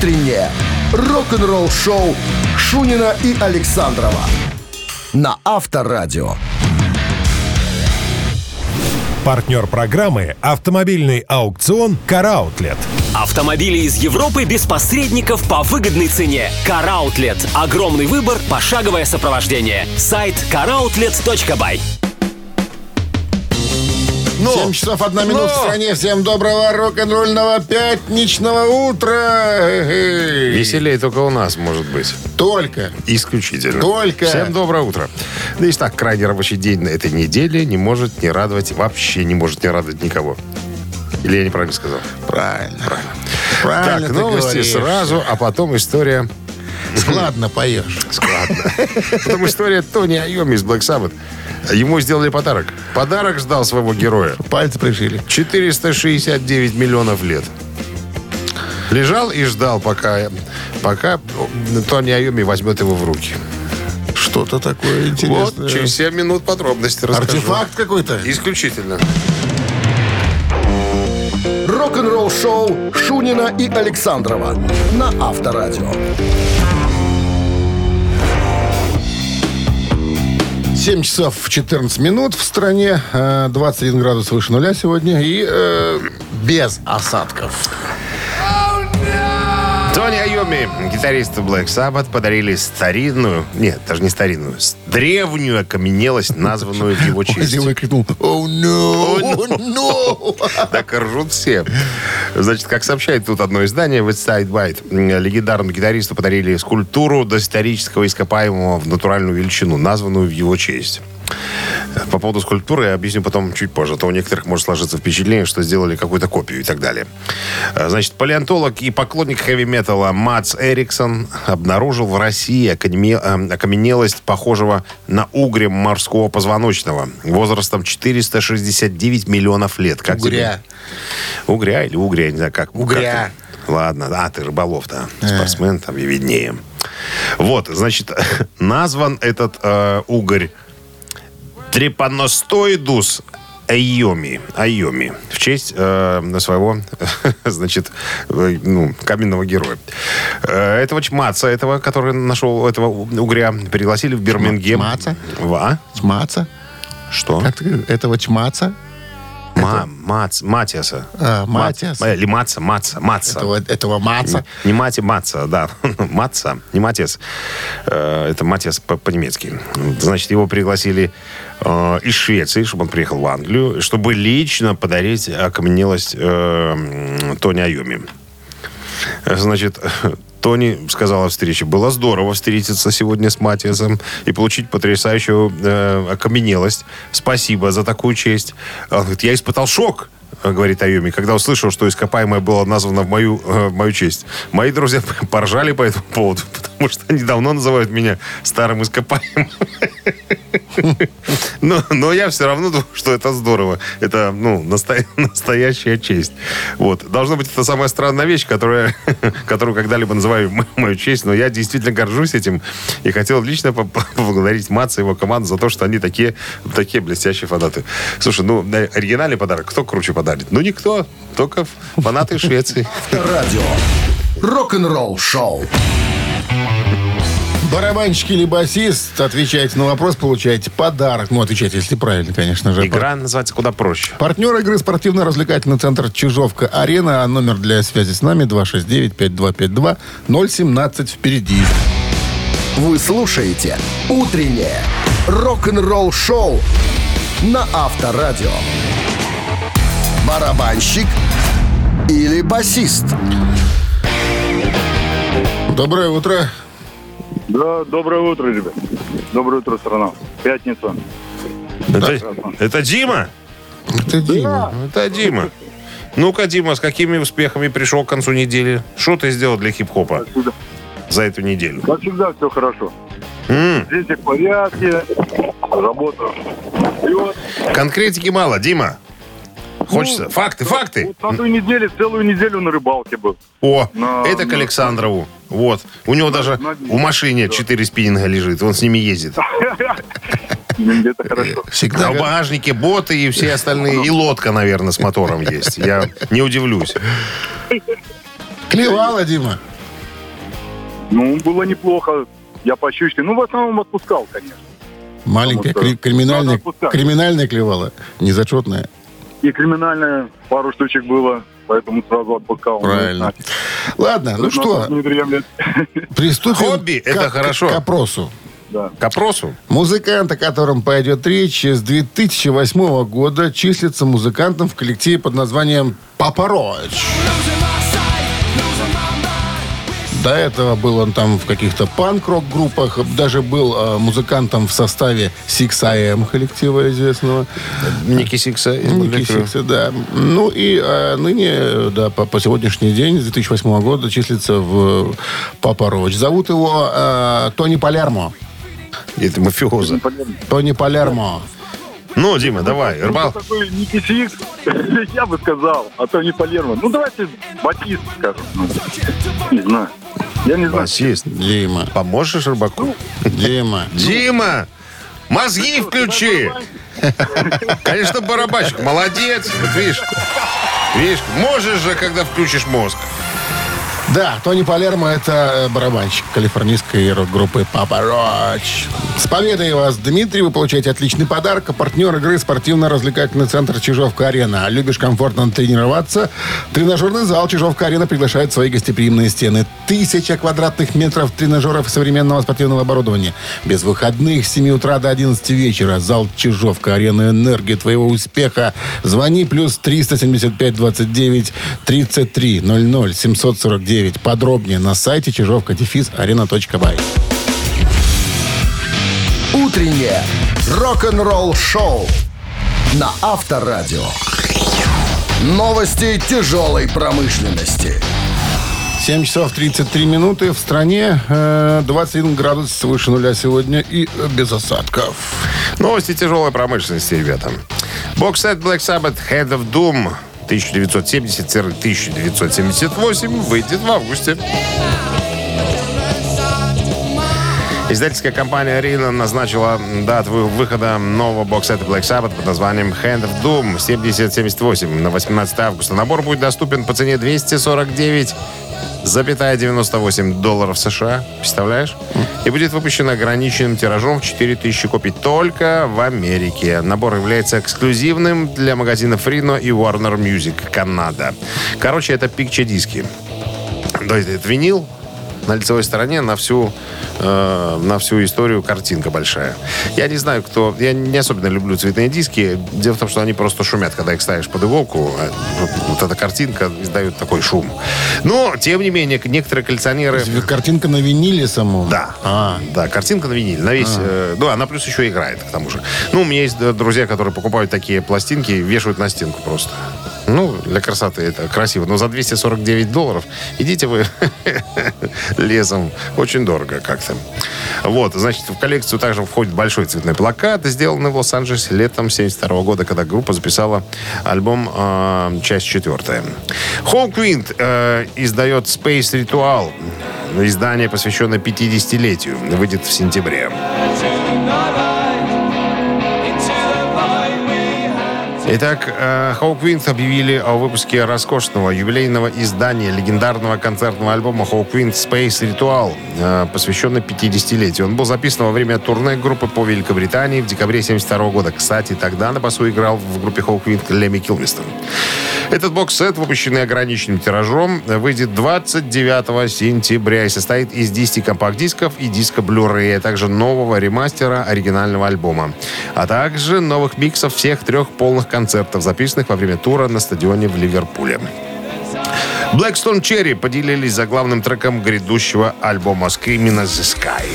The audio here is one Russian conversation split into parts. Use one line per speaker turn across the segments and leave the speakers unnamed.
утреннее рок-н-ролл-шоу Шунина и Александрова на Авторадио.
Партнер программы «Автомобильный аукцион «Караутлет».
Автомобили из Европы без посредников по выгодной цене. Караутлет. Огромный выбор, пошаговое сопровождение. Сайт caroutlet.by.
Ну,
7 часов 1 минута в стране. Всем доброго рок-н-ролльного пятничного утра.
Веселее только у нас, может быть.
Только.
Исключительно.
Только.
Всем доброе утро. Да и так, крайне рабочий день на этой неделе не может не радовать, вообще не может не радовать никого. Или я неправильно сказал?
Правильно. Правильно. Правильно
так, новости
говоришь.
сразу, а потом история
Складно поешь.
складно. Потом история Тони Айоми из Black Sabbath. Ему сделали подарок. Подарок ждал своего героя.
Пальцы пришили.
469 миллионов лет. Лежал и ждал, пока, пока Тони Айоми возьмет его в руки.
Что-то такое интересное.
Вот, через 7 минут подробности расскажу.
Артефакт какой-то?
Исключительно.
Рок-н-ролл-шоу Шунина и Александрова на Авторадио.
7 часов 14 минут в стране, э, 21 градус выше нуля сегодня и э, без осадков.
Тони Айоми, гитарист Black Sabbath, подарили старинную, нет, даже не старинную, древнюю окаменелость, названную в его честь.
выкрикнул «Oh no! Oh no!»
Так ржут все. Значит, как сообщает тут одно издание, West Side Bite, легендарному гитаристу подарили скульптуру доисторического ископаемого в натуральную величину, названную в его честь. По поводу скульптуры я объясню потом чуть позже. А то у некоторых может сложиться впечатление, что сделали какую-то копию и так далее. Э, Значит, палеонтолог и поклонник хэви-металла Мац Эриксон обнаружил в России э, окаменелость похожего на угря морского позвоночного возрастом 469 миллионов лет. Как тебе?
Угря.
Угря или угря, я не знаю как.
Угря.
как- Ладно, а ты рыболов, да. Спортсмен, там и виднее. Вот, значит, назван этот э, угорь Трепаностоидус Айоми. Айоми. В честь э, своего, значит, э, ну, каменного героя. Э, этого чмаца, этого, который нашел этого угря, пригласили в Бирмингем.
Маца?
Ва?
Чмаца?
Что?
Как ты? Этого чмаца?
Ма, мац, Матиаса.
А, Матиас.
Мац- Или Маца, Маца, Маца.
Этого, этого маца?
Не Мати, Маца, да. Маца, не Матиас. Э, Это Матиас по- по-немецки. Значит, его пригласили э, из Швеции, чтобы он приехал в Англию, чтобы лично подарить окаменелость э, Тони Айоми. Значит, Тони сказал о встрече. Было здорово встретиться сегодня с Матиасом и получить потрясающую э, окаменелость. Спасибо за такую честь. Он говорит, я испытал шок, э, говорит Айоми, когда услышал, что ископаемое было названо в мою, э, в мою честь. Мои друзья поржали по этому поводу, что они давно называют меня старым ископаемым. Но, но я все равно думаю, что это здорово. Это, ну, настоя- настоящая честь. Вот. Должно быть, это самая странная вещь, которая, которую когда-либо называю мою честь. Но я действительно горжусь этим. И хотел лично по- по- поблагодарить Маца и его команду за то, что они такие, такие блестящие фанаты. Слушай, ну, на оригинальный подарок кто круче подарит? Ну, никто. Только фанаты Швеции.
Радио. Рок-н-ролл-шоу.
Барабанщик или басист, отвечаете на вопрос, получаете подарок. Ну, отвечайте, если правильно, конечно же.
Игра называется куда проще.
Партнер игры спортивно-развлекательный центр «Чижовка-Арена». А номер для связи с нами 269-5252-017 впереди.
Вы слушаете «Утреннее рок-н-ролл-шоу» на Авторадио. Барабанщик или басист?
Доброе утро.
Да, доброе утро, ребят. Доброе утро, страна. Пятница.
Это, это Дима?
Это Дима.
Это Дима. Ну-ка, Дима, с какими успехами пришел к концу недели? Что ты сделал для хип-хопа за эту неделю?
Как всегда, все хорошо.
М,
Дети в порядке, работа. Вот,
конкретики мало, Дима. Хочется. факты, факты.
вот на той неделе, целую неделю на рыбалке был.
О,
На-
это к
на-
Александрову. Вот. У него даже в машине
да.
четыре спиннинга лежит. Он с ними ездит.
Где-то хорошо.
Всегда
А в багажнике боты и все остальные. И лодка, наверное, с мотором есть. Я не удивлюсь.
клевала, Дима.
Ну, было неплохо. Я по щучке. Ну, в основном отпускал, конечно.
Маленькая, кри- криминальная, криминальная клевала, незачетная.
И криминальное пару штучек было, поэтому сразу отпускал.
Правильно. Ладно, ну что, приступим
Хобби —
к-
это хорошо.
к опросу.
Да.
К опросу.
Музыкант, о котором пойдет речь, с 2008 года числится музыкантом в коллективе под названием «Папа Роч». До этого был он там в каких-то панк-рок группах, даже был э, музыкантом в составе Sixx:A.M. коллектива известного.
Ники Сикса.
Ники. Сикса, да. Ну и э, ныне, да, по, по сегодняшний день, с 2008 года, числится в Papa Roach. Зовут его э, Тони Палермо.
Это мафиоза.
Тони Палермо.
Ну, Дима, давай, рыбал.
Ну, такой Ники Сикс, я бы сказал, а то не Палермо. Ну, давайте Батист скажем. Ну, не знаю. Я не знаю.
Басист.
Дима,
Поможешь рыбаку?
Дима.
Дима! Мозги включи! Конечно, барабанщик. Молодец. Вот видишь. Видишь, можешь же, когда включишь мозг.
Да, Тони Палермо – это э, барабанщик калифорнийской рок-группы «Папа Роч». С победой вас, Дмитрий! Вы получаете отличный подарок. А партнер игры – спортивно-развлекательный центр «Чижовка-арена». Любишь комфортно тренироваться? Тренажерный зал «Чижовка-арена» приглашает свои гостеприимные стены. Тысяча квадратных метров тренажеров и современного спортивного оборудования. Без выходных с 7 утра до 11 вечера. Зал «Чижовка-арена» – энергия твоего успеха. Звони плюс 375 29 33 00 749. Подробнее на сайте чижовка дефис арена.бай.
Утреннее рок-н-ролл-шоу на Авторадио. Новости тяжелой промышленности.
7 часов 33 минуты. В стране э, 21 градус выше нуля сегодня и э, без осадков.
Новости тяжелой промышленности, ребята. Боксет Black Sabbath Head of Doom 1970-1978 выйдет в августе. Издательская компания Arena назначила дату вы- выхода нового боксета Black Sabbath под названием Hand of Doom 7078 на 18 августа. Набор будет доступен по цене 249 запятая 98 долларов США. Представляешь? И будет выпущен ограниченным тиражом в 4000 копий только в Америке. Набор является эксклюзивным для магазинов Reno и Warner Music Канада. Короче, это пикче-диски. То есть это винил, на лицевой стороне на всю, э, на всю историю картинка большая. Я не знаю, кто... Я не особенно люблю цветные диски. Дело в том, что они просто шумят, когда их ставишь под иголку. э, Вот, эта картинка издает такой шум. Но, тем не менее, некоторые коллекционеры...
Картинка на виниле самом?
Да.
А,
Да, картинка на виниле. На весь, э, ну, она плюс еще играет, к тому же. Ну, у меня есть э, друзья, которые покупают такие пластинки и вешают на стенку просто. Ну, для красоты это красиво. Но за 249 долларов идите вы лесом. Очень дорого как-то. Вот, значит, в коллекцию также входит большой цветной плакат, сделанный в Лос-Анджелесе летом 72 года, когда группа записала альбом э, «Часть четвертая». Hawkwind э, издает Space Ritual. Издание, посвященное 50-летию. Выйдет в сентябре. Итак, э, Hawkwind объявили о выпуске роскошного юбилейного издания легендарного концертного альбома Hawkwind Space Ritual, э, посвященный 50-летию. Он был записан во время турне группы по Великобритании в декабре 72 года. Кстати, тогда на басу играл в группе Hawkwind Леми Килмистон. Этот бокс-сет, выпущенный ограниченным тиражом, выйдет 29 сентября и состоит из 10 компакт-дисков и диска Blu-ray, а также нового ремастера оригинального альбома, а также новых миксов всех трех полных концертов, записанных во время тура на стадионе в Ливерпуле. Blackstone Cherry поделились за главным треком грядущего альбома Screaming the Sky.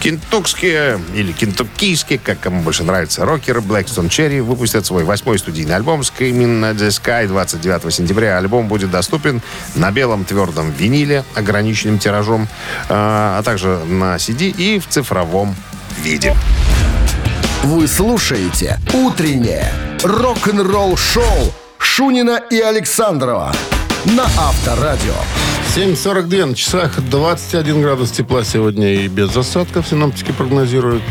Кентукские или кентуккийские, как кому больше нравится, рокеры Blackstone Cherry выпустят свой восьмой студийный альбом Screaming at the Sky 29 сентября. Альбом будет доступен на белом твердом виниле, ограниченным тиражом, э, а также на CD и в цифровом виде.
Вы слушаете «Утреннее рок-н-ролл-шоу» Шунина и Александрова на Авторадио.
7.42 на часах, 21 градус тепла сегодня и без осадков синоптики прогнозируют.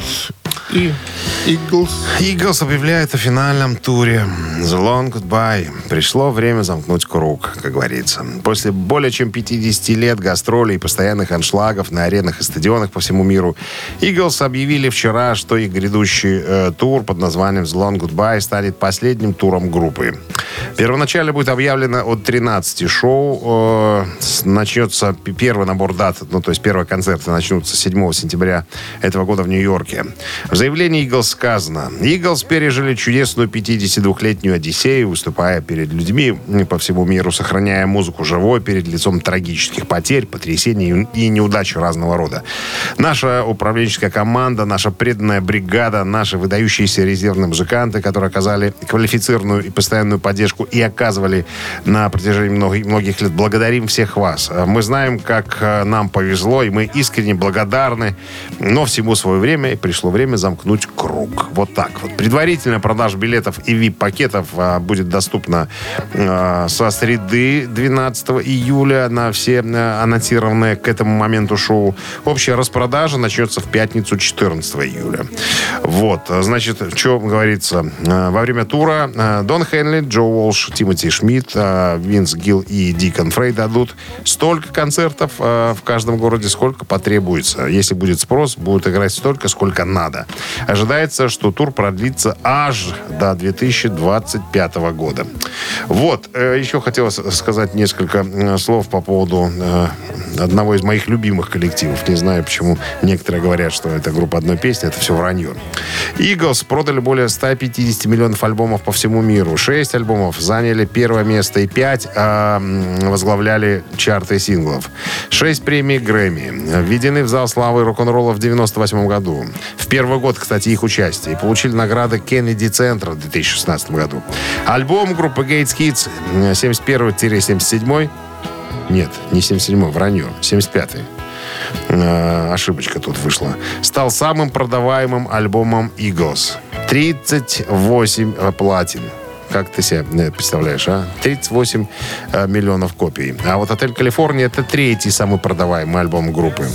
и Eagles.
Eagles объявляет о финальном туре The Long Goodbye. Пришло время замкнуть круг, как говорится. После более чем 50 лет гастролей и постоянных аншлагов на аренах и стадионах по всему миру, Eagles объявили вчера, что их грядущий э, тур под названием The Long Goodbye станет последним туром группы. Первоначально будет объявлено от 13 шоу. Э, с- начнется первый набор дат, ну, то есть первые концерты начнутся 7 сентября этого года в Нью-Йорке. В заявлении Eagles сказано, Eagles пережили чудесную 52-летнюю Одиссею, выступая перед людьми по всему миру, сохраняя музыку живой перед лицом трагических потерь, потрясений и неудач разного рода. Наша управленческая команда, наша преданная бригада, наши выдающиеся резервные музыканты, которые оказали квалифицированную и постоянную поддержку и оказывали на протяжении многих, многих лет. Благодарим всех вас. Мы знаем, как э, нам повезло, и мы искренне благодарны, но всему свое время, и пришло время замкнуть круг. Вот так вот. Предварительная продажа билетов и VIP-пакетов а, будет доступна а, со среды 12 июля на все анонсированные к этому моменту шоу. Общая распродажа начнется в пятницу 14 июля. Вот, значит, что говорится. Во время тура Дон Хенли, Джо Уолш, Тимоти Шмидт, Винс Гилл и Дикон Фрей дадут столько концертов а, в каждом городе, сколько потребуется. Если будет спрос, будут играть столько, сколько надо. Ожидается, что тур продлится аж до 2025 года. Вот, э, еще хотелось сказать несколько э, слов по поводу э, одного из моих любимых коллективов. Не знаю, почему некоторые говорят, что это группа одной песни. Это все вранье. Eagles продали более 150 миллионов альбомов по всему миру. Шесть альбомов заняли первое место и пять м, возглавляли чарты синглов. Шесть премий Грэмми. Введены в зал славы рок-н-ролла в 98 году. В первый год, кстати, их участия. И получили награды Кеннеди Центра в 2016 году. Альбом группы Gates Kids 71-77 нет, не 77-й, вранье. 75-й. Э, ошибочка тут вышла. Стал самым продаваемым альбомом Eagles. 38 э, платин. Как ты себе э, представляешь, а? 38 э, миллионов копий. А вот «Отель Калифорния» — это третий самый продаваемый альбом группы,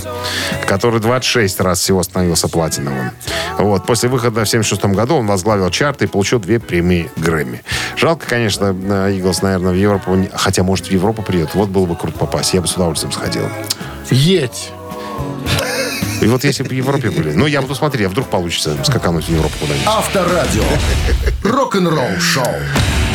который 26 раз всего становился платиновым. Вот. После выхода в 76 году он возглавил чарты и получил две премии Грэмми. Жалко, конечно, э, Eagles, наверное, в Европу... Хотя, может, в Европу придет. Вот было бы круто попасть. Я бы с удовольствием сходил.
Едь.
И вот если бы в Европе были... Ну, я буду смотреть, а вдруг получится скакануть в Европу куда-нибудь.
Авторадио. Рок-н-ролл шоу.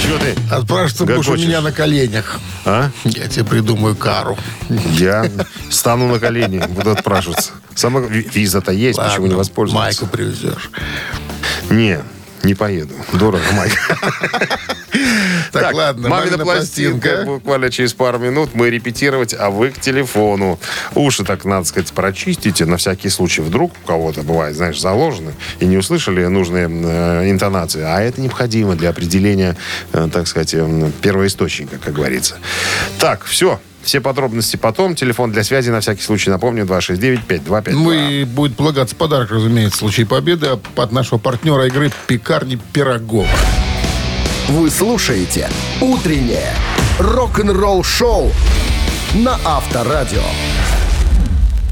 Чего ты?
Отпрашиваться будешь у меня на коленях.
А?
Я тебе придумаю кару.
Я стану на колени, буду отпрашиваться. Сама ви- виза-то есть, почему не
Ладно,
воспользоваться?
Майку привезешь.
Не, не поеду. Дорого, Майк.
Так, ладно,
мамина пластинка. Буквально через пару минут мы репетировать, а вы к телефону. Уши, так надо сказать, прочистите на всякий случай. Вдруг у кого-то бывает, знаешь, заложены и не услышали нужные э, интонации. А это необходимо для определения, э, так сказать, первоисточника, как говорится. Так, все. Все подробности потом. Телефон для связи на всякий случай, напомню, 269-5252.
Ну и будет полагаться подарок, разумеется, в случае победы от нашего партнера игры «Пекарни Пирогова».
Вы слушаете «Утреннее рок-н-ролл-шоу» на Авторадио.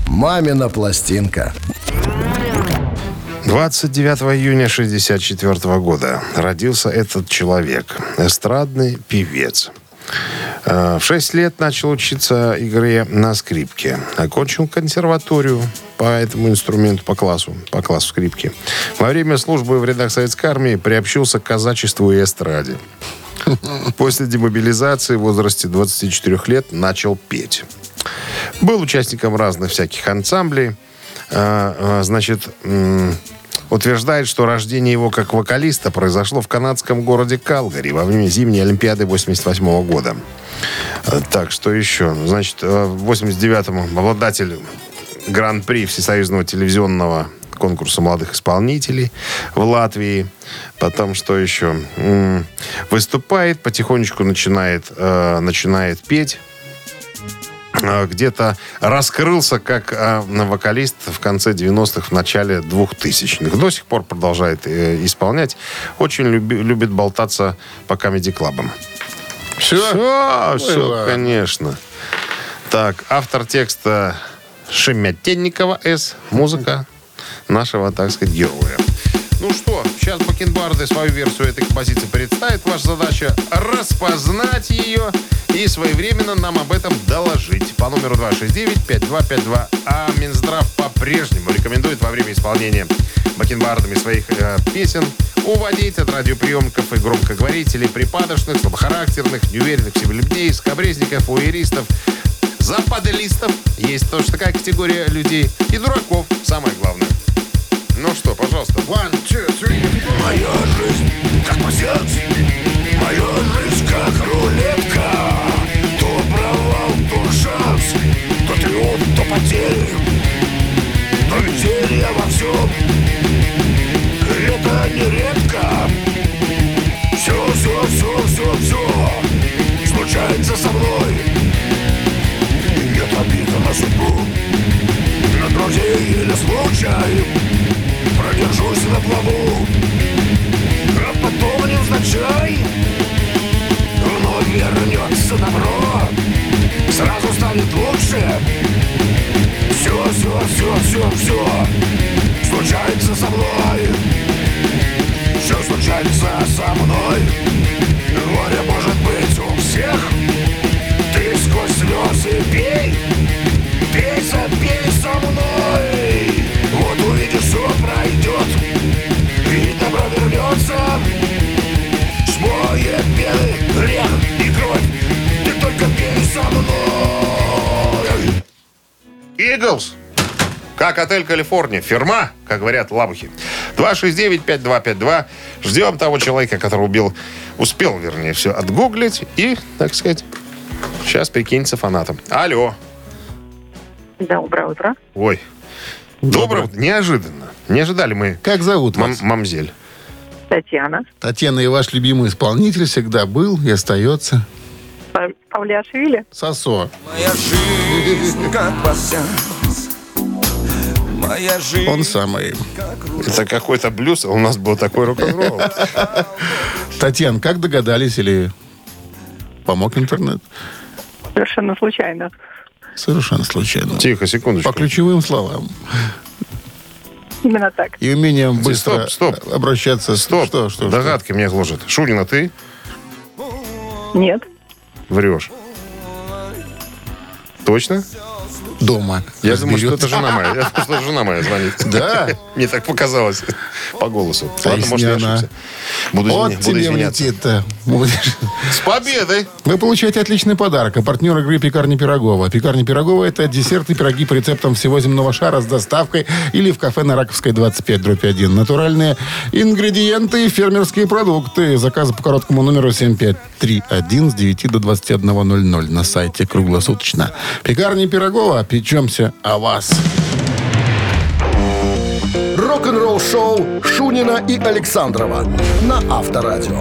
«Мамина пластинка».
29 июня 1964 года родился этот человек, эстрадный певец. Э, В 6 лет начал учиться игре на скрипке. Окончил консерваторию по этому инструменту, по классу, по классу скрипки. Во время службы в рядах советской армии приобщился к казачеству и эстраде. После демобилизации в возрасте 24 лет начал петь. Был участником разных всяких ансамблей. А, а, Значит, утверждает, что рождение его как вокалиста произошло в канадском городе Калгари во время зимней Олимпиады 88 года. А, Так, что еще? Значит, в 89-м обладатель Гран-при Всесоюзного телевизионного конкурса молодых исполнителей в Латвии. Потом что еще? Выступает, потихонечку начинает, начинает петь где-то раскрылся как э, вокалист в конце 90-х, в начале 2000-х. До сих пор продолжает э, исполнять. Очень люби- любит болтаться по комедий-клабам.
Все?
Все, все,
ладно.
конечно. Так, автор текста Шемятенникова С. Музыка нашего, так сказать, героя. Ну что, сейчас Бакенбарды свою версию этой композиции представит. Ваша задача распознать ее и своевременно нам об этом доложить. По номеру 269-5252. А Минздрав по-прежнему рекомендует во время исполнения бакенбардами своих э, песен уводить от радиоприемников и громкоговорителей припадочных, слабохарактерных, неуверенных в себе людей, скобрезников, уэристов, западелистов, есть тоже такая категория людей, и дураков, самое главное. Ну что, пожалуйста.
One, two, three.
Моя жизнь как пассианс Моя жизнь как рулетка. То провал, то шанс. То триумф, то потери Но веселье во всем Это нередко. Все, все, все, все, все Случается со мной. Нет обиды на судьбу. На друзей или случай Продержусь на плаву. А потом невзначай. Вновь вернется добро. Сразу станет лучше. Все, все, все, все, все Случается со мной. Все случается со мной. Горе может быть у всех. Ты сквозь слезы Пей,
Иглс. Как отель Калифорния. Фирма, как говорят лабухи. 269-5252. Ждем того человека, который убил, успел, вернее, все отгуглить и, так сказать, сейчас прикинется фанатом. Алло.
Доброе утро.
Ой. Доброе. Неожиданно. Не ожидали мы.
Как зовут
Мам-
вас?
мамзель.
Татьяна.
Татьяна, и ваш любимый исполнитель всегда был и остается
Павлиашвили.
Сосо.
Моя жизнь как пассианс Моя жизнь
Он самый.
Это какой-то блюз, а у нас был такой рок-н-ролл.
Татьяна, как догадались или помог интернет?
Совершенно случайно.
Совершенно случайно.
Тихо, секундочку.
По ключевым словам.
Именно так.
И умением быстро
стоп, стоп.
обращаться.
Стоп.
Что, что, что?
Догадки меня гложет. Шунина, ты
Нет.
Врешь. Точно?
Дома.
Я думаю, что
разберет.
это жена моя. Я думаю, что это жена моя звонит.
Да?
Мне так показалось по голосу.
А
Ладно, может, я ошибся. Буду,
Вот
извиня- буду
тебе
извиняться.
влетит-то. Будешь-
С победой!
Вы получаете отличный подарок. А партнер игры «Пекарня Пирогова». «Пекарня Пирогова» — это десерты, пироги по рецептам всего земного шара с доставкой или в кафе на Раковской 25, дробь 1. Натуральные ингредиенты и фермерские продукты. Заказы по короткому номеру 7531 с 9 до 21.00 на сайте круглосуточно. «Пекарня Пирогова». Печемся о вас.
Рок-н-ролл шоу Шунина и Александрова на Авторадио.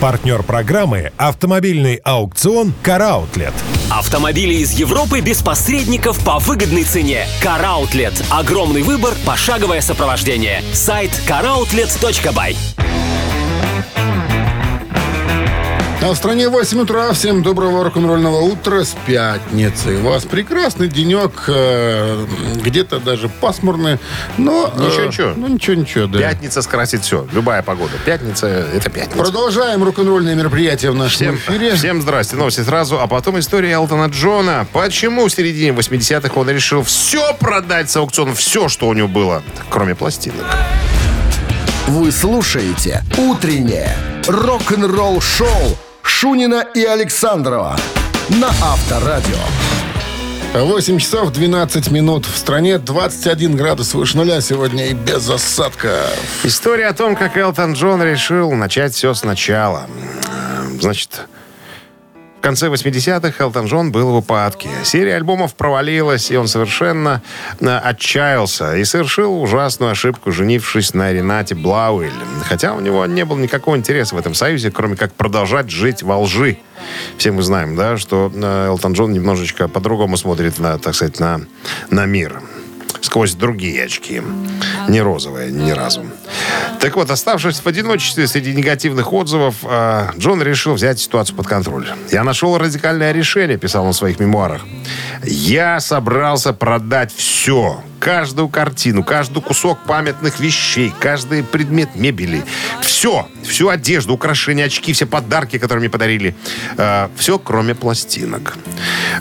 Партнер программы «Автомобильный аукцион «Караутлет».
Автомобили из Европы без посредников по выгодной цене. Караутлет. Огромный выбор, пошаговое сопровождение. Сайт caroutlet.by.
А в стране 8 утра. Всем доброго рок-н-ролльного утра с пятницы. У вас прекрасный денек. э, где-то даже пасмурный. Но... э,
Ничего, ничего.
Ну, ничего, ничего, да.
Пятница скрасит все. Любая погода. Пятница — это пятница.
Продолжаем рок-н-ролльные мероприятия в нашем
Всем,
эфире.
всем здрасте. Новости сразу, а потом история Элтона Джона. Почему в середине 80-х он решил все продать с аукциона, все, что у него было, кроме пластинок.
Вы слушаете «Утреннее рок-н-ролл-шоу» Шунина и Александрова на Авторадио.
8 часов 12 минут. В стране 21 градус выше нуля сегодня и без осадка.
История о том, как Элтон Джон решил начать все сначала. Значит, в конце 80-х Элтон Джон был в упадке. Серия альбомов провалилась, и он совершенно э, отчаялся и совершил ужасную ошибку, женившись на Ренате Блауэль. Хотя у него не было никакого интереса в этом союзе, кроме как продолжать жить во лжи. Все мы знаем, да, что э, Элтон Джон немножечко по-другому смотрит на, так сказать, на, на мир сквозь другие очки. Не розовые ни разу. Так вот, оставшись в одиночестве среди негативных отзывов, э, Джон решил взять ситуацию под контроль. «Я нашел радикальное решение», — писал он в своих мемуарах. «Я собрался продать все. Каждую картину, каждый кусок памятных вещей, каждый предмет мебели. Все. Всю одежду, украшения, очки, все подарки, которые мне подарили. Э, все, кроме пластинок.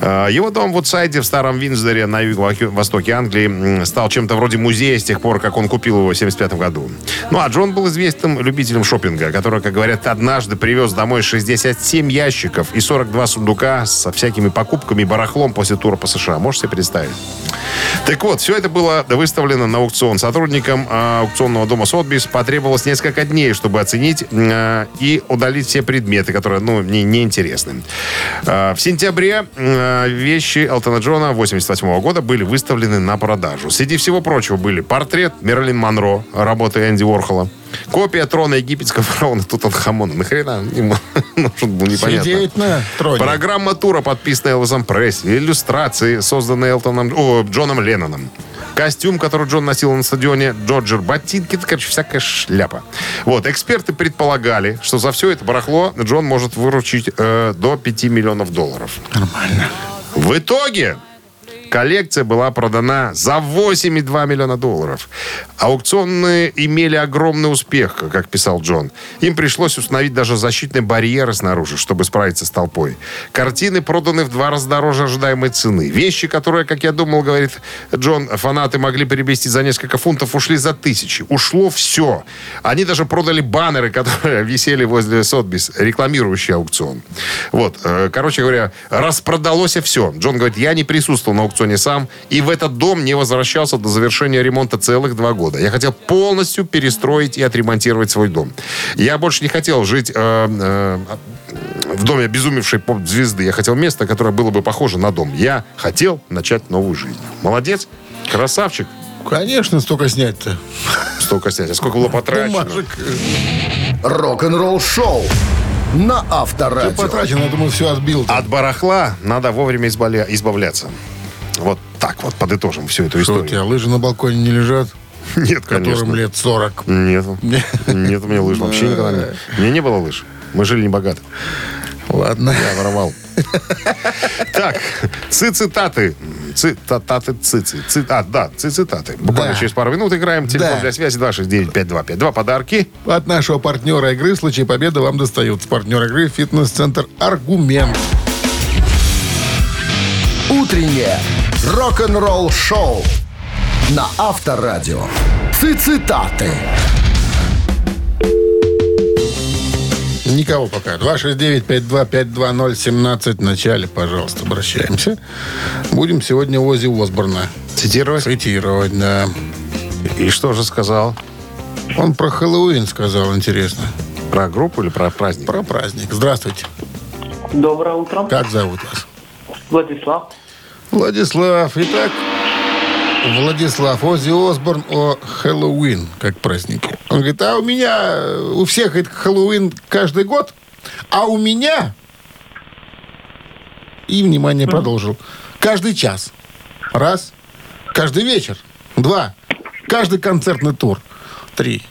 Э, его дом в Утсайде в Старом Винсдоре на юго-востоке Англии стал чем-то вроде музея с тех пор, как он купил его в 75 году. Ну, а Джон был известным любителем шопинга, который, как говорят, однажды привез домой 67 ящиков и 42 сундука со всякими покупками и барахлом после тура по США. Можете себе представить? Так вот, все это было выставлено на аукцион. Сотрудникам э, аукционного дома Сотбис потребовалось несколько дней, чтобы оценить э, и удалить все предметы, которые, ну, не, неинтересны. Э, в сентябре вещи Элтона Джона 88 года были выставлены на продажу. Среди всего прочего были портрет Мерлин Монро, работы Энди Уорхола, копия трона египетского фараона Тутанхамона. Нахрена ему нужен был непонятно.
Сидеть на троне.
Программа тура, подписанная Элвисом Пресси. Иллюстрации, созданные Элтоном, о, Джоном Ленноном. Костюм, который Джон носил на стадионе Джорджер. Ботинки, это, короче, всякая шляпа. Вот, эксперты предполагали, что за все это барахло Джон может выручить э, до 5 миллионов долларов.
Нормально.
В итоге коллекция была продана за 8,2 миллиона долларов. Аукционные имели огромный успех, как писал Джон. Им пришлось установить даже защитные барьеры снаружи, чтобы справиться с толпой. Картины проданы в два раза дороже ожидаемой цены. Вещи, которые, как я думал, говорит Джон, фанаты могли приобрести за несколько фунтов, ушли за тысячи. Ушло все. Они даже продали баннеры, которые висели возле Сотбис, рекламирующие аукцион. Вот, э, короче говоря, распродалось все. Джон говорит, я не присутствовал на аукционе сам, и в этот дом не возвращался до завершения ремонта целых два года. Я хотел полностью перестроить и отремонтировать свой дом. Я больше не хотел жить э, э, в доме обезумевшей поп-звезды. Я хотел место, которое было бы похоже на дом. Я хотел начать новую жизнь. Молодец, красавчик.
Конечно, столько снять-то.
Столько снять. А сколько было потрачено?
Бумажек.
Рок-н-ролл шоу на
Все
Авторадио.
потрачено, я думаю, все отбил.
От барахла надо вовремя избавля- избавляться. Вот так вот подытожим всю эту
Что у
историю.
тебя, лыжи на балконе не лежат?
Нет, конечно.
Которым лет 40.
Нет. Нет, у меня лыж вообще никогда нет. У меня не было лыж. Мы жили не богато.
Ладно.
Я воровал. Так, цитаты. Цитаты, цицы. Ци- А, да, цитаты. Буквально через пару минут играем. Телефон для связи 269-5252. Подарки.
От нашего партнера игры в случае победы вам достаются. Партнер игры «Фитнес-центр Аргумент».
Утреннее рок-н-ролл шоу на Авторадио. Цитаты.
Никого пока. 269-5252017 в начале, пожалуйста, обращаемся. Будем сегодня Ози Осборна
Цитировать.
цитировать, да.
И что же сказал?
Он про Хэллоуин сказал, интересно.
Про группу или про праздник?
Про праздник. Здравствуйте.
Доброе утро.
Как зовут вас?
Владислав.
Владислав. Итак, Владислав, Ози Осборн о Хэллоуин, как празднике. Он говорит, а у меня, у всех это Хэллоуин каждый год, а у меня... И, внимание, продолжил. Каждый час. Раз. Каждый вечер. Два. Каждый концертный тур. Три.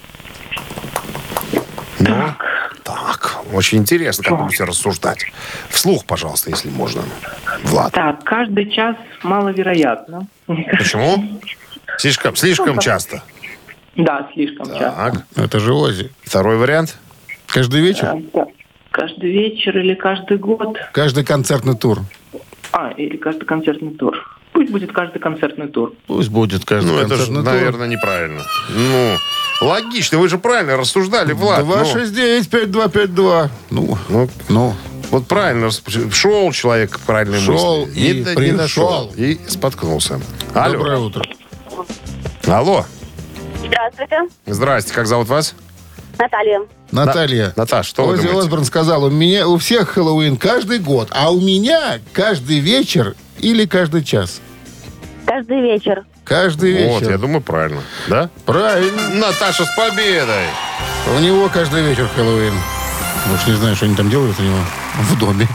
Ну, очень интересно, как будете рассуждать. Вслух, пожалуйста, если можно. Влад.
Так, каждый час маловероятно.
Почему? Слишком, слишком часто.
Да, слишком часто.
Так,
Это же Ози.
второй вариант.
Каждый вечер.
А, да. Каждый вечер или каждый год.
Каждый концертный тур.
А, или каждый концертный тур. Пусть будет каждый концертный тур.
Пусть будет каждый
Ну, это же,
концертный тур.
наверное, неправильно. Ну, логично, вы же правильно рассуждали, Влад. Ну,
269-5252. Ну,
ну,
ну.
вот правильно. Шел человек к правильной
Шел
мысли.
и
Не не
пришел.
дошел. И споткнулся. Алло.
Доброе утро.
Алло.
Здравствуйте,
Здрасте, как зовут вас?
Наталья.
Наталья.
Наташ, что вы
Ози
думаете?
Осборн сказал, у меня у всех Хэллоуин каждый год, а у меня каждый вечер или каждый час.
Каждый вечер.
Каждый
Вот,
вечер.
я думаю, правильно. Да?
Правильно.
Наташа, с победой!
У него каждый вечер Хэллоуин. Уж не знаю, что они там делают у него в доме.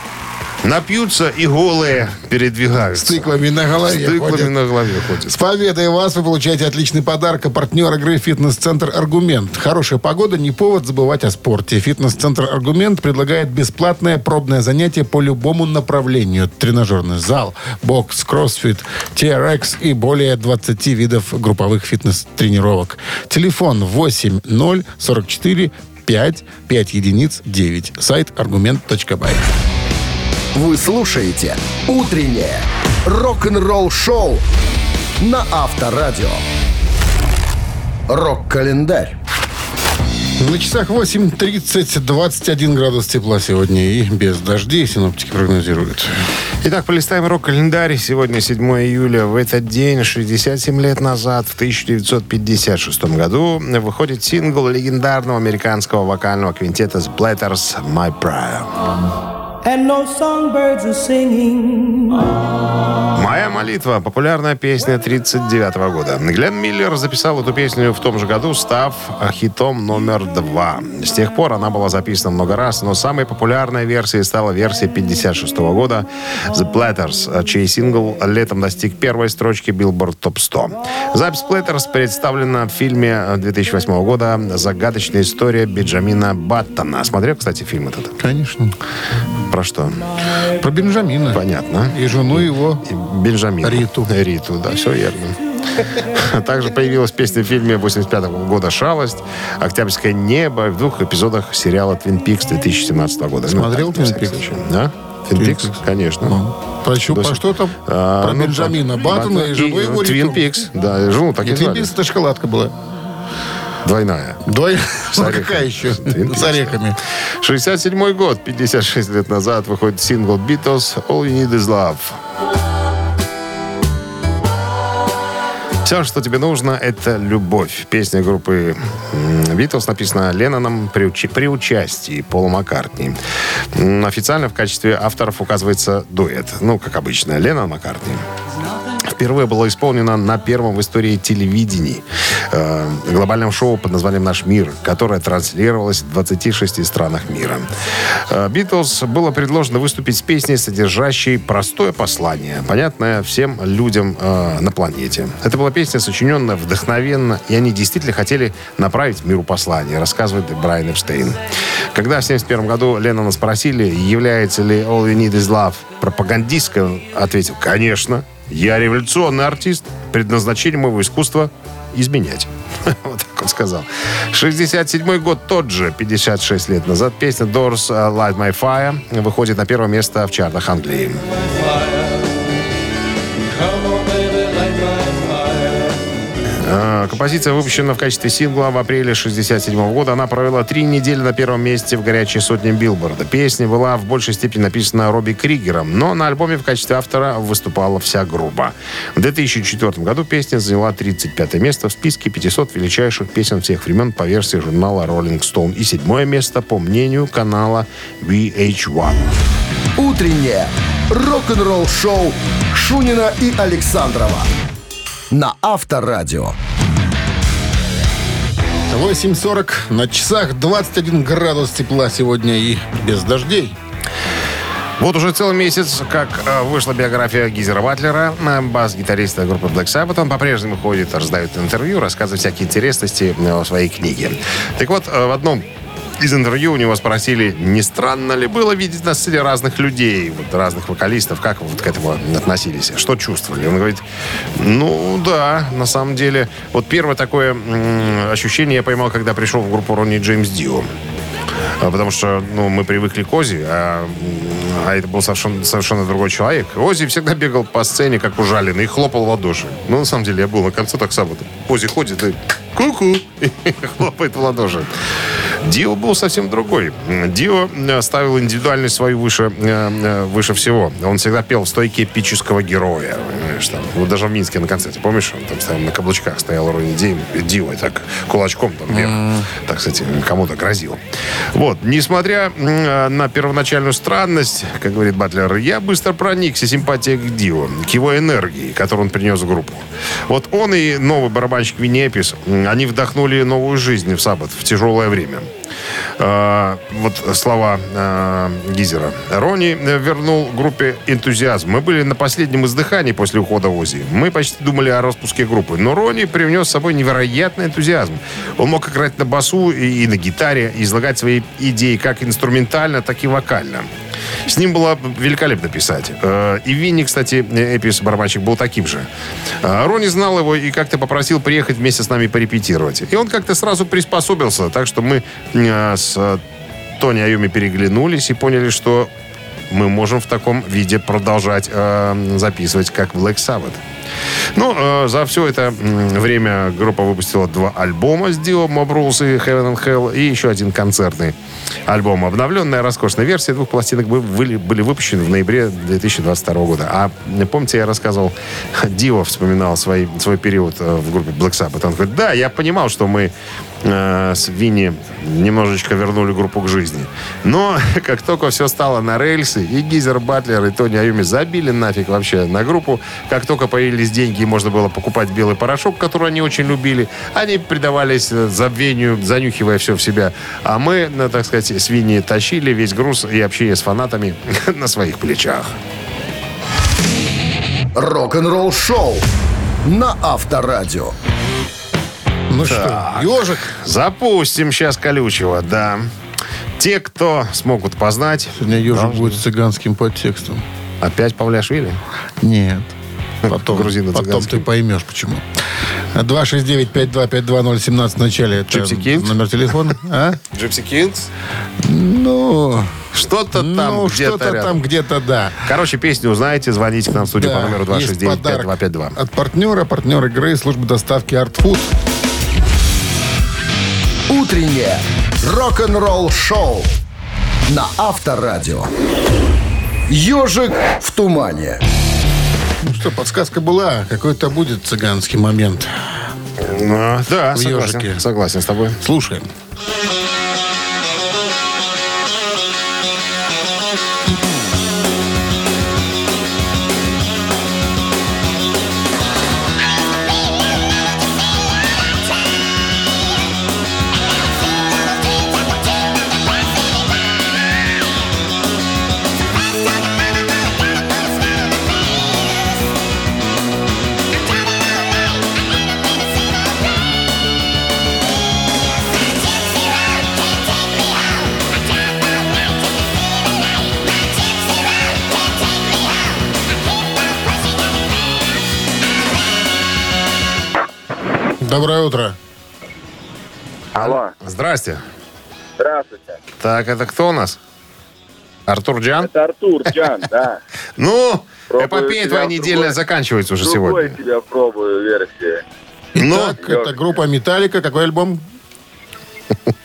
Напьются и голые передвигаются.
С тыквами на голове
С тыквами
ходят.
на голове ходят.
С победой вас вы получаете отличный подарок. А партнер игры «Фитнес-центр Аргумент». Хорошая погода, не повод забывать о спорте. «Фитнес-центр Аргумент» предлагает бесплатное пробное занятие по любому направлению. Тренажерный зал, бокс, кроссфит, TRX и более 20 видов групповых фитнес-тренировок. Телефон 8 0 44 5 5 единиц 9. Сайт аргумент.бай.
Вы слушаете «Утреннее рок-н-ролл-шоу» на Авторадио. Рок-календарь.
На часах 8.30, 21 градус тепла сегодня и без дождей синоптики прогнозируют.
Итак, полистаем рок-календарь. Сегодня 7 июля. В этот день, 67 лет назад, в 1956 году, выходит сингл легендарного американского вокального квинтета The Platters «My Prayer».
And no songbirds are singing.
«Моя молитва» — популярная песня 1939 года. Глен Миллер записал эту песню в том же году, став хитом номер два. С тех пор она была записана много раз, но самой популярной версией стала версия 1956 года «The Platters», чей сингл летом достиг первой строчки Billboard Top 100. Запись Platters представлена в фильме 2008 года «Загадочная история Бенджамина Баттона». Смотрел, кстати, фильм этот?
Конечно.
Про что?
Про Бенджамина.
Понятно.
И жену его.
Бенджамин.
Риту.
Риту, да, все верно. Также появилась песня в фильме 85 года «Шалость», «Октябрьское небо» в двух эпизодах сериала «Твин Пикс» 2017 года.
Смотрел
так, на
«Твин Пикс»?
Да? «Твин
«Твин
Пикс»,
Пикс».
конечно.
Про, что,
До
про что там?
А,
про
ну,
Бенджамина Баттона и жену его.
«Твин Пикс», да, жену так и
И «Твин. Пикс» это шоколадка была.
Двойная. С
Ну, какая еще? С орехами.
67 год, 56 лет назад, выходит сингл Beatles «All You Need Is Love». Все, что тебе нужно, это любовь. Песня группы Битлз написана Ленноном при, учи- при участии Пола Маккартни. Официально в качестве авторов указывается дуэт. Ну, как обычно, Леннон Маккартни. Впервые было исполнено на первом в истории телевидении э, глобальном шоу под названием «Наш мир», которое транслировалось в 26 странах мира. Э, Битлз было предложено выступить с песней, содержащей простое послание, понятное всем людям э, на планете. Это была песня, сочиненная вдохновенно, и они действительно хотели направить миру послание, рассказывает Брайан Эпштейн. Когда в 1971 году Леннона спросили, является ли «All You Need Is Love» пропагандистской, он ответил «Конечно». Я революционный артист. Предназначение моего искусства – изменять. Вот так он сказал. 67 год тот же, 56 лет назад, песня Doors Light My Fire выходит на первое место в чартах Англии. Композиция выпущена в качестве сингла в апреле 67 года. Она провела три недели на первом месте в горячей сотне Билборда. Песня была в большей степени написана Робби Кригером, но на альбоме в качестве автора выступала вся группа. В 2004 году песня заняла 35 место в списке 500 величайших песен всех времен по версии журнала Rolling Stone и седьмое место по мнению канала VH1.
Утреннее рок-н-ролл-шоу Шунина и Александрова на Авторадио.
8.40 на часах 21 градус тепла сегодня и без дождей.
Вот уже целый месяц, как э, вышла биография Гизера Батлера, э, бас-гитариста группы Black Sabbath. Он по-прежнему ходит, раздает интервью, рассказывает всякие интересности э, о своей книге. Так вот, э, в одном из интервью у него спросили, не странно ли было видеть на сцене разных людей, вот, разных вокалистов, как вот к этому относились, что чувствовали? Он говорит, ну да, на самом деле, вот первое такое ощущение я поймал, когда пришел в группу Ронни Джеймс Дио. А, Потому что ну, мы привыкли к Ози, а, а это был совершенно, совершенно другой человек. Ози всегда бегал по сцене, как ужаленный, и хлопал в ладоши. Ну, на самом деле, я был на концертах Саббата. Ози ходит и ку-ку, и хлопает в ладоши. Дио был совсем другой. Дио э, ставил индивидуальность свою выше, э, э, выше всего. Он всегда пел в стойке эпического героя. Понимаешь, там, вот даже в Минске на концерте, помнишь, он там стоял на каблучках, стоял Ронни Ди- Дио, и так кулачком там вверх, так, кстати, кому-то грозил. Вот, несмотря на первоначальную странность, как говорит Батлер, я быстро проникся симпатией к Дио, к его энергии, которую он принес в группу. Вот он и новый барабанщик м, они вдохнули новую жизнь в Саббат в тяжелое время. Э, вот слова э, Гизера. Ронни э, вернул группе энтузиазм. Мы были на последнем издыхании после ухода Ози. Мы почти думали о распуске группы. Но Ронни привнес с собой невероятный энтузиазм. Он мог играть на басу и, и на гитаре, излагать свои идеи как инструментально, так и вокально. С ним было великолепно писать. Э, И Винни, кстати, Эпис барабанщик был таким же. Э, Ронни знал его и как-то попросил приехать вместе с нами порепетировать. И он как-то сразу приспособился. Так что мы э, с Тони Айоми переглянулись и поняли, что мы можем в таком виде продолжать э, записывать, как Black Sabbath. Ну, э, за все это время группа выпустила два альбома с Mob Rules и Heaven and Hell, и еще один концертный альбом. Обновленная, роскошная версия двух пластинок бы- были, были выпущены в ноябре 2022 года. А помните, я рассказывал, Дио вспоминал свой, свой период э, в группе Black Sabbath. Он говорит, да, я понимал, что мы э, с Винни немножечко вернули группу к жизни. Но как только все стало на рельсы, и Гизер Батлер, и Тони Аюми забили нафиг вообще на группу, как только появились деньги, и можно было покупать белый порошок, который они очень любили, они предавались э, забвению, занюхивая все в себя. А мы, ну, так сказать, с Винни тащили весь груз и общение с фанатами на своих плечах.
Рок-н-ролл шоу на Авторадио.
Ну что, ежик?
Запустим сейчас колючего, да. Те, кто смогут познать...
Сегодня ежик
должны-
будет с цыганским подтекстом.
Опять Павляшвили?
Нет. Потом, потом ты поймешь, почему. 269-5252017 в начале. Это
Gypsy Kings?
Номер телефона. А?
Джипси Кингс?
Ну,
Что-то там
ну
где-то
что-то
рядом.
там где-то, да.
Короче, песню узнаете, звоните к нам в студию
Да,
по номеру
есть подарок
269-5252.
От партнера, партнер игры, служба доставки Art Food.
Утреннее рок-н-ролл шоу на Авторадио. Ежик в тумане.
Ну что, подсказка была. Какой-то будет цыганский момент.
Ну, да,
В
согласен,
«Ежике».
согласен с тобой.
Слушаем. Доброе утро.
Алло.
Здрасте.
Здравствуйте.
Так, это кто у нас? Артур Джан?
Это Артур Джан, да.
Ну, эпопея твоя недельная
другой-
заканчивается уже
Другой
сегодня.
тебя пробую версии.
Ну,
это группа Металлика. Какой альбом?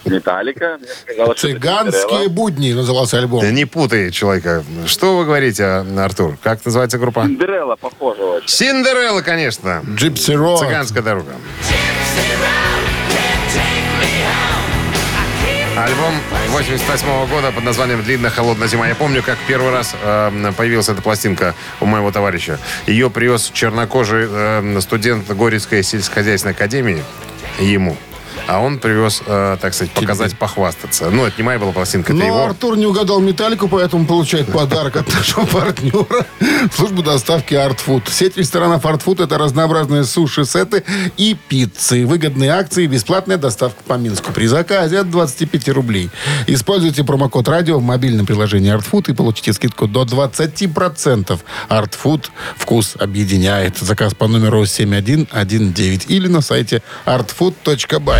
Металлика. Сказала,
«Цыганские будни» назывался альбом.
не путай человека. Что вы говорите, Артур? Как называется группа?
Синдерелла похоже очень.
Синдерелла, конечно.
Джипси Рок.
Цыганская дорога. Альбом 88 года под названием «Длинная холодная зима». Я помню, как первый раз э, появилась эта пластинка у моего товарища. Ее привез чернокожий э, студент Горецкой сельскохозяйственной академии ему. А он привез, э, так сказать, показать, похвастаться. Ну, это не моя была пластинка, это
Но
его.
Артур не угадал металлику, поэтому получает подарок от нашего партнера. Службу доставки Art Food. Сеть ресторанов Art Food – это разнообразные суши-сеты и пиццы. Выгодные акции и бесплатная доставка по Минску. При заказе от 25 рублей. Используйте промокод радио в мобильном приложении Art Food и получите скидку до 20%. Art Food вкус объединяет. Заказ по номеру 7119 или на сайте artfood.by.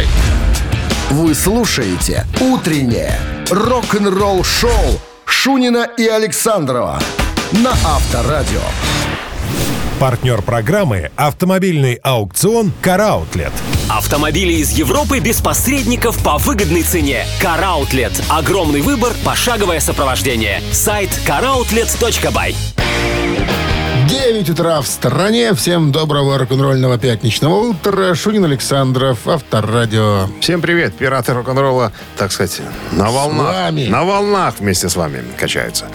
Вы слушаете «Утреннее рок-н-ролл-шоу» Шунина и Александрова на Авторадио.
Партнер программы «Автомобильный аукцион «Караутлет».
Автомобили из Европы без посредников по выгодной цене. Караутлет. Огромный выбор, пошаговое сопровождение. Сайт caroutlet.by.
9 утра в стране. Всем доброго рок-н-ролльного пятничного утра. Шунин Александров, Авторадио.
Всем привет, пираты рок-н-ролла, так сказать, на волнах.
вами.
На волнах вместе с вами качаются.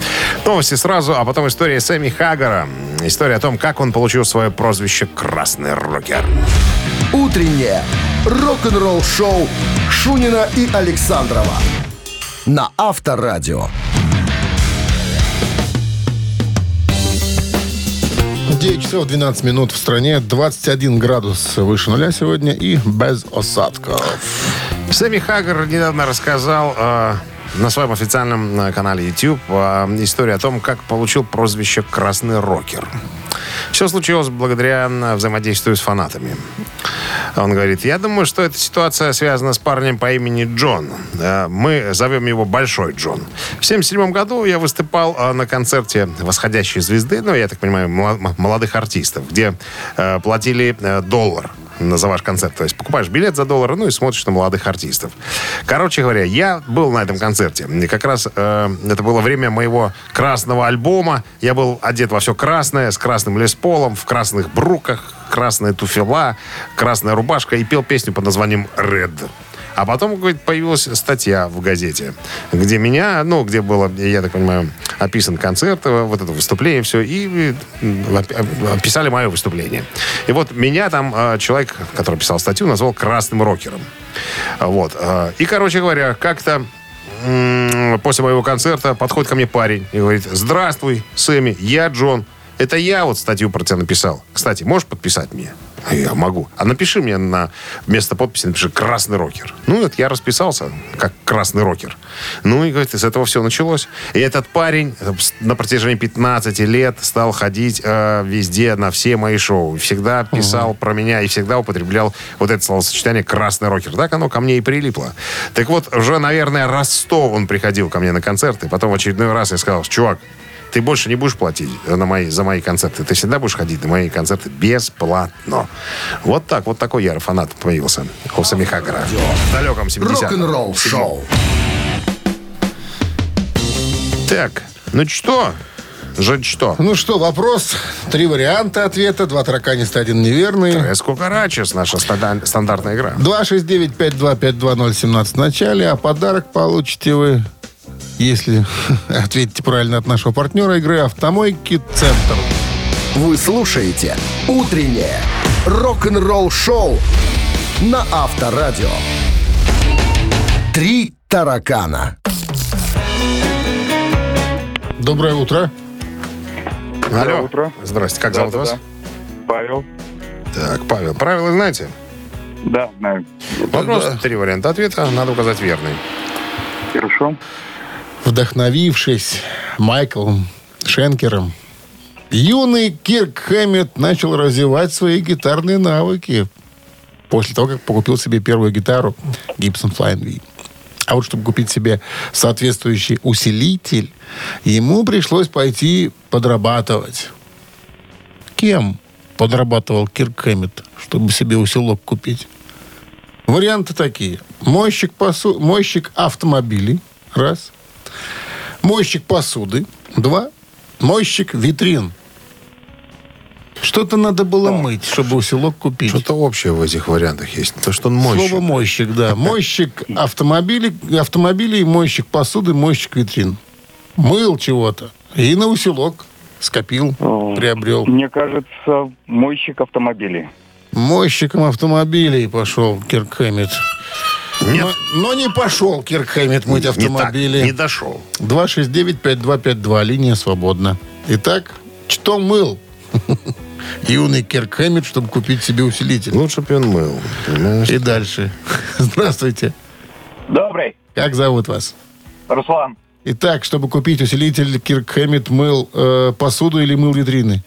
Новости сразу, а потом история Сэмми Хаггара. История о том, как он получил свое прозвище «Красный рокер».
Утреннее рок-н-ролл-шоу Шунина и Александрова на Авторадио.
9 часов 12 минут в стране, 21 градус выше нуля сегодня и без осадков.
Сэмми Хаггар недавно рассказал э, на своем официальном э, канале YouTube э, историю о том, как получил прозвище «Красный рокер». Все случилось благодаря взаимодействию с фанатами. Он говорит, я думаю, что эта ситуация связана с парнем по имени Джон. Э, Мы зовем его Большой Джон. В 1977 году я выступал э, на концерте «Восходящей звезды», ну, я так понимаю, молодых артистов, где э, платили доллар за ваш концерт. То есть покупаешь билет за доллар, ну и смотришь на молодых артистов. Короче говоря, я был на этом концерте. И как раз э, это было время моего красного альбома. Я был одет во все красное, с красным лесполом, в красных бруках, красная туфела, красная рубашка и пел песню под названием «Red». А потом, говорит, появилась статья в газете, где меня, ну, где было, я так понимаю, описан концерт, э, вот это выступление, все, и э, оп- оп- описали мое выступление. И вот меня там э, человек, который писал статью, назвал красным рокером. Вот. И, короче говоря, как-то после моего концерта подходит ко мне парень и говорит, здравствуй, Сэмми, я Джон. Это я вот статью про тебя написал. Кстати, можешь подписать мне? А Я могу. А напиши мне на вместо подписи, напиши «Красный рокер». Ну, это я расписался, как «Красный рокер». Ну, и, говорит, из этого все началось. И этот парень на протяжении 15 лет стал ходить э, везде на все мои шоу. Всегда писал про меня и всегда употреблял вот это словосочетание «красный рокер». Так оно ко мне и прилипло. Так вот, уже, наверное, раз сто он приходил ко мне на концерты. Потом в очередной раз я сказал, чувак, ты больше не будешь платить на мои, за мои концерты. Ты всегда будешь ходить на мои концерты бесплатно. Вот так, вот такой ярый фанат появился у Сами Хаггара. В далеком 70-м.
Рок-н-ролл шоу.
Так, ну что? Жень, что?
Ну что, вопрос. Три варианта ответа. Два тараканиста, один неверный.
Сколько рачес наша стандартная игра.
269-5252017 в начале, а подарок получите вы, если ответите правильно от нашего партнера игры «Автомойки Центр».
Вы слушаете «Утреннее рок-н-ролл-шоу» на Авторадио. «Три таракана».
Доброе утро.
Алло.
утро.
Здрасте, как зовут вас?
Павел.
Так, Павел, правила знаете?
Да, знаю.
Вопрос, три варианта ответа, надо указать верный.
Хорошо.
Вдохновившись Майклом Шенкером, юный Кирк Хэммет начал развивать свои гитарные навыки после того, как покупил себе первую гитару Gibson Flying V. А вот чтобы купить себе соответствующий усилитель, ему пришлось пойти подрабатывать. Кем подрабатывал Кирк Хэммет, чтобы себе усилок купить? Варианты такие. Мойщик, посу... Мойщик автомобилей. Раз. Мойщик посуды. Два. Мойщик витрин. Что-то надо было мыть, чтобы усилок купить.
Что-то общее в этих вариантах есть. То, что он мойщик.
Слово мойщик, да. Мойщик автомобилей, автомобилей, мойщик посуды, мойщик витрин. Мыл чего-то. И на усилок скопил, приобрел.
Мне кажется, мойщик автомобилей.
Мойщиком автомобилей пошел Кирк Хэммит.
Нет.
Но, но не пошел Кирк Хэммит мыть
Не так,
автомобили.
не дошел.
269-5252, линия свободна. Итак, что мыл юный Кирк Хэммит, чтобы купить себе усилитель?
Лучше бы он мыл. понимаешь?
И дальше. Здравствуйте.
Добрый.
Как зовут вас?
Руслан.
Итак, чтобы купить усилитель, Кирк Хэммит мыл э, посуду или мыл витрины?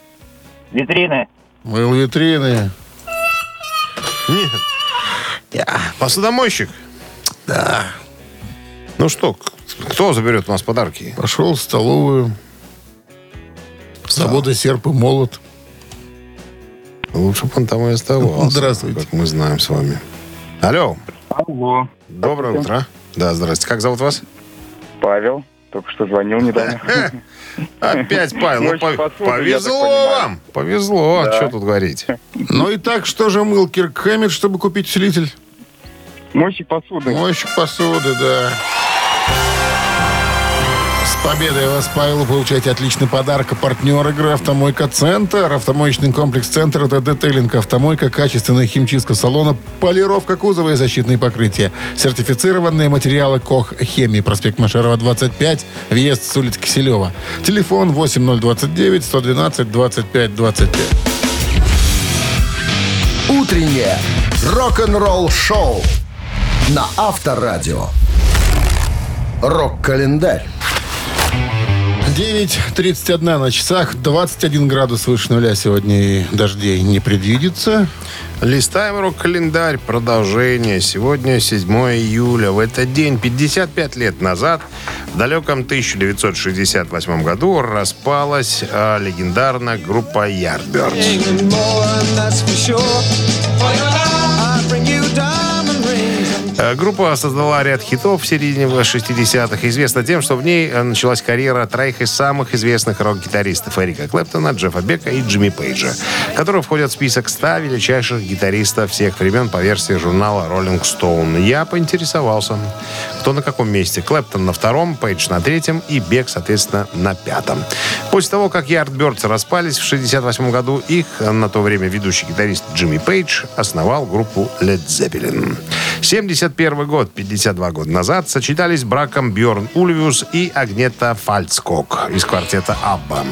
Витрины.
Мыл витрины.
Нет. Посудомойщик?
Да.
Ну что, кто заберет у нас подарки?
Пошел в столовую. Завода серп и молот.
Лучше бы он там и оставался.
Здравствуйте.
Как мы знаем с вами. Алло.
Алло.
Доброе утро. Да, здрасте. Как зовут вас?
Павел. Только что звонил недавно.
Опять Павел. Ну, Повезло вам. Повезло. Что тут говорить?
Ну и так, что же мыл Кирк чтобы купить усилитель?
Мойщик посуды.
Мойщик посуды, да. Победой вас, Павел, получаете отличный подарок. Партнер игры «Автомойка Центр». Автомоечный комплекс «Центр» — это детейлинг «Автомойка», качественная химчистка салона, полировка кузова и защитные покрытия. Сертифицированные материалы «Кох Хемии». Проспект Машарова, 25. Въезд с улицы Киселева. Телефон 8029 112 25 25.
Утреннее рок-н-ролл-шоу на Авторадио. Рок-календарь.
9.31 на часах, 21 градус выше нуля сегодня и дождей не предвидится.
Листаем рок-календарь. Продолжение. Сегодня 7 июля. В этот день, 55 лет назад, в далеком 1968 году, распалась а, легендарная группа Yardbirds. Э, Группа создала ряд хитов в середине 60-х. Известна тем, что в ней э, началась карьера троих из самых известных рок-гитаристов Эрика Клэптона, Джеффа Бека и Джимми Пейджа, которые входят в список 100 величайших гитаристов всех времен по версии журнала Rolling Stone. Я поинтересовался, кто на каком месте. Клэптон на втором, Пейдж на третьем и Бек, соответственно, на пятом. После того, как Yardbirds распались в 68 году, их э, на то время ведущий гитарист Джимми Пейдж основал группу Led Zeppelin. 71 год, 52 года назад, сочетались браком Бьорн Ульвиус и Агнета Фальцкок из квартета «Абба».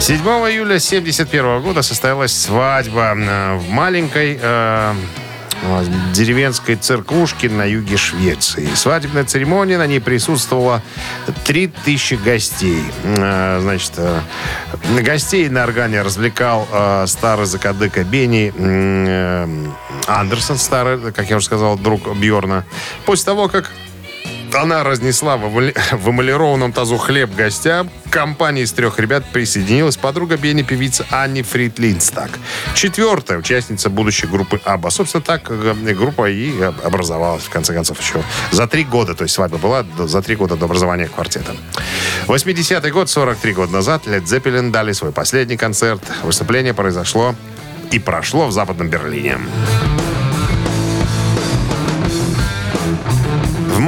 7 июля 71 года состоялась свадьба э, в маленькой э, деревенской церквушке на юге Швеции. Свадебная церемония, на ней присутствовало 3000 гостей. Э, Значит, э, гостей на органе развлекал э, старый закадыка Бенни э, Андерсон, старый, как я уже сказал, друг Бьорна. После того, как она разнесла в эмали- в эмалированном тазу хлеб гостям. К компании из трех ребят присоединилась подруга Бенни, певица Анни Фрид Линдстаг. Четвертая участница будущей группы Абба. Собственно, так э, группа и образовалась, в конце концов, еще за три года. То есть свадьба была за три года до образования квартета. 80-й год, 43 года назад, Led Zeppelin дали свой последний концерт. Выступление произошло и прошло в Западном Берлине.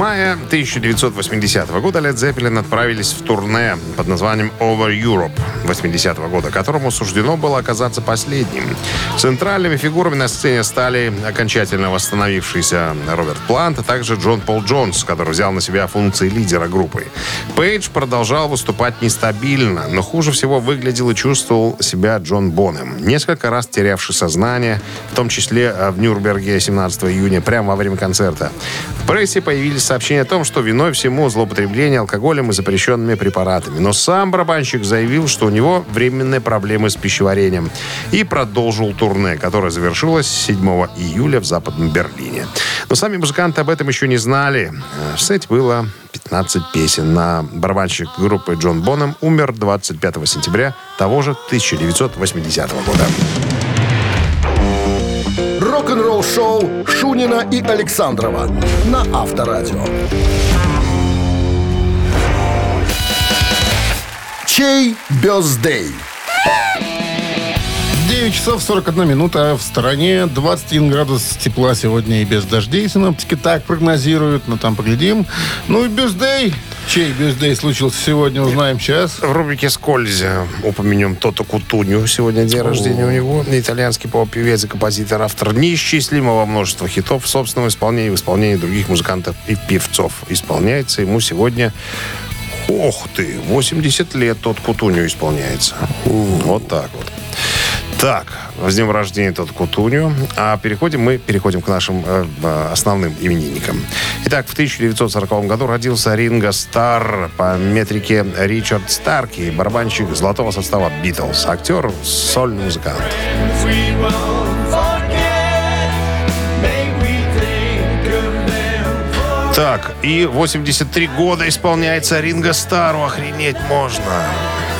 В мае 1980 года Led Zeppelin отправились в турне под названием Over Europe 80 года, которому суждено было оказаться последним. Центральными фигурами на сцене стали окончательно восстановившийся Роберт Плант, а также Джон Пол Джонс, который взял на себя функции лидера группы. Пейдж продолжал выступать нестабильно, но хуже всего выглядел и чувствовал себя Джон Бонем, несколько раз терявший сознание, в том числе э, в Нюрнберге 17 июня, прямо во время концерта. В прессе появились сообщения о том, что виной всему злоупотребление алкоголем и запрещенными препаратами. Но сам барабанщик заявил, что у него временные проблемы с пищеварением и продолжил турне, которое завершилось 7 июля в Западном Берлине. Но сами музыканты об этом еще не знали. Э, В сете было 15 песен. На барабанщик группы Джон Бонем умер 25 сентября того же 1980 года.
Рок-н-ролл-шоу Шунина и Александрова на Авторадио. Чей бездей?
9 часов 41 минута в стороне. 21 градус тепла сегодня и без дождей. Синоптики так прогнозируют, но там поглядим. Ну и бездей. Чей бездей случился сегодня, узнаем сейчас.
В рубрике «Скользь» упомянем Тото Кутуню. Сегодня день рождения у него. Итальянский поп-певец и композитор, автор неисчислимого множества хитов в собственном исполнении, в исполнении других музыкантов и певцов. Исполняется ему сегодня Ох ты, 80 лет тот Кутуню исполняется. Вот так вот. Так, с днем рождения тот Кутуню. А переходим мы переходим к нашим э, э, основным именинникам. Итак, в 1940 году родился Ринго Стар по метрике Ричард Старки, барабанщик золотого состава Битлз, актер, сольный музыкант. Так, и 83 года исполняется Ринго Стару. Охренеть можно.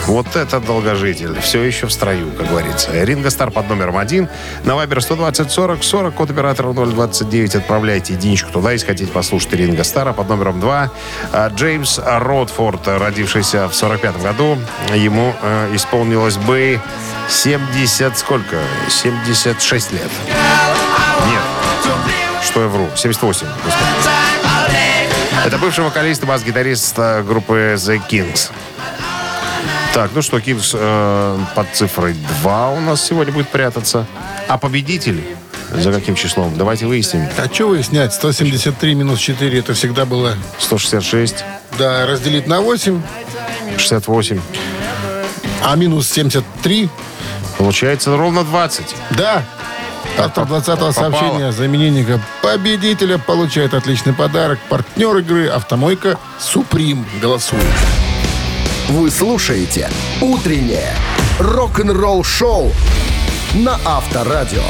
Вот это долгожитель. Все еще в строю, как говорится. Ринго Стар под номером один. На Вайбер 120 40 40, код оператора 029. Отправляйте единичку туда, если хотите послушать Ринго Стара под номером два. А, Джеймс Ротфорд, родившийся в 45 году. Ему э, исполнилось бы 70... Сколько? 76 лет. Нет. что я вру? 78. господи. Это бывший вокалист и бас-гитарист э, группы The Kings. Так, ну что, Kings э, под цифрой 2 у нас сегодня будет прятаться. А победитель за каким числом? Давайте выясним.
А что выяснять? 173 минус 4 это всегда было...
166,
Да, разделить на 8,
68.
а минус 73...
Получается ровно 20.
Да. Автор 20-го
Попало.
сообщения за именинника победителя получает отличный подарок. Партнер игры «Автомойка Суприм». Голосуем.
Вы слушаете «Утреннее рок-н-ролл-шоу» на Авторадио.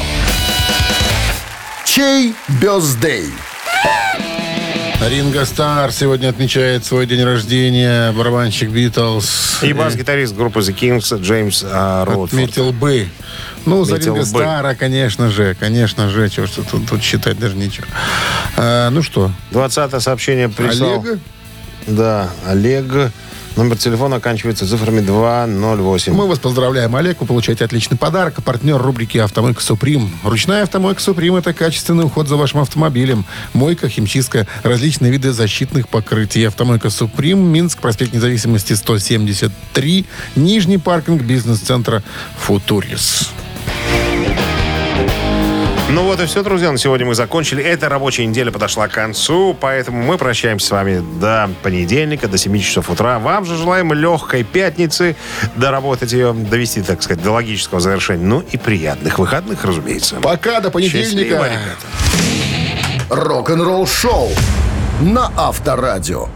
Чей бездей?
Ринго Стар сегодня отмечает свой день рождения. Барабанщик Битлз.
И бас-гитарист группы The Kings Джеймс а, Ротфорд.
Отметил бы. Ну, за
Отметил
Ринго
бы.
Стара, конечно же. Конечно же. Чего ж тут, тут считать даже нечего. А, ну что,
20 сообщение прислал.
Олега?
Да, Олег. Номер телефона оканчивается цифрами 208.
Мы вас поздравляем, Олег. Вы получаете отличный подарок. Партнер рубрики «Автомойка Суприм». Ручная «Автомойка Суприм» — это качественный уход за вашим автомобилем. Мойка, химчистка, различные виды защитных покрытий. «Автомойка Суприм», Минск, проспект Независимости, 173, Нижний паркинг бизнес-центра «Футурис».
Ну вот и все, друзья. На сегодня мы закончили. Эта рабочая неделя подошла к концу, поэтому мы прощаемся с вами до понедельника, до 7 часов утра. Вам же желаем легкой пятницы, доработать ее, довести, так сказать, до логического завершения. Ну и приятных выходных, разумеется.
Пока, до понедельника.
Ребята.
Рок-н-ролл-шоу на Авторадио.